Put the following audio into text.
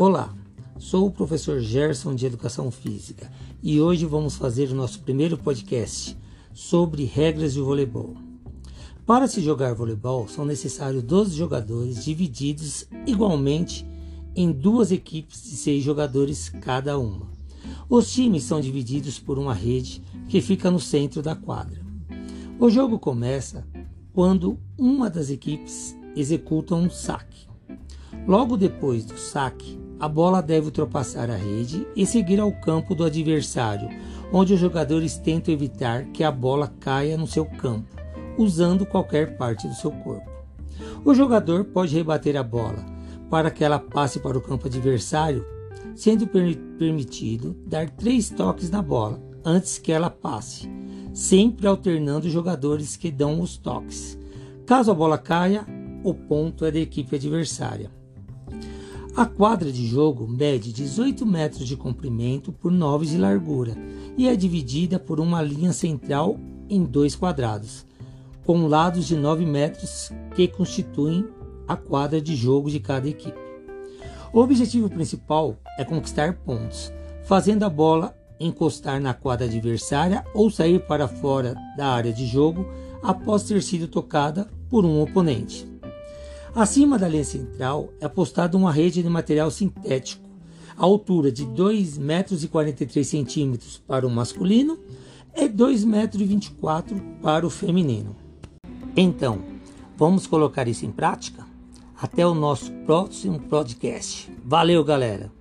Olá, sou o professor Gerson de Educação Física e hoje vamos fazer o nosso primeiro podcast sobre regras de voleibol. Para se jogar voleibol, são necessários 12 jogadores divididos igualmente em duas equipes de seis jogadores cada uma. Os times são divididos por uma rede que fica no centro da quadra. O jogo começa quando uma das equipes executa um saque. Logo depois do saque, a bola deve ultrapassar a rede e seguir ao campo do adversário, onde os jogadores tentam evitar que a bola caia no seu campo, usando qualquer parte do seu corpo. O jogador pode rebater a bola para que ela passe para o campo adversário, sendo permitido dar três toques na bola antes que ela passe, sempre alternando os jogadores que dão os toques. Caso a bola caia, o ponto é da equipe adversária. A quadra de jogo mede 18 metros de comprimento por 9 de largura e é dividida por uma linha central em dois quadrados, com lados de 9 metros que constituem a quadra de jogo de cada equipe. O objetivo principal é conquistar pontos, fazendo a bola encostar na quadra adversária ou sair para fora da área de jogo após ter sido tocada por um oponente. Acima da linha central é postada uma rede de material sintético, a altura de 2,43 metros para o masculino e 2,24 metros para o feminino. Então, vamos colocar isso em prática? Até o nosso próximo podcast. Valeu, galera!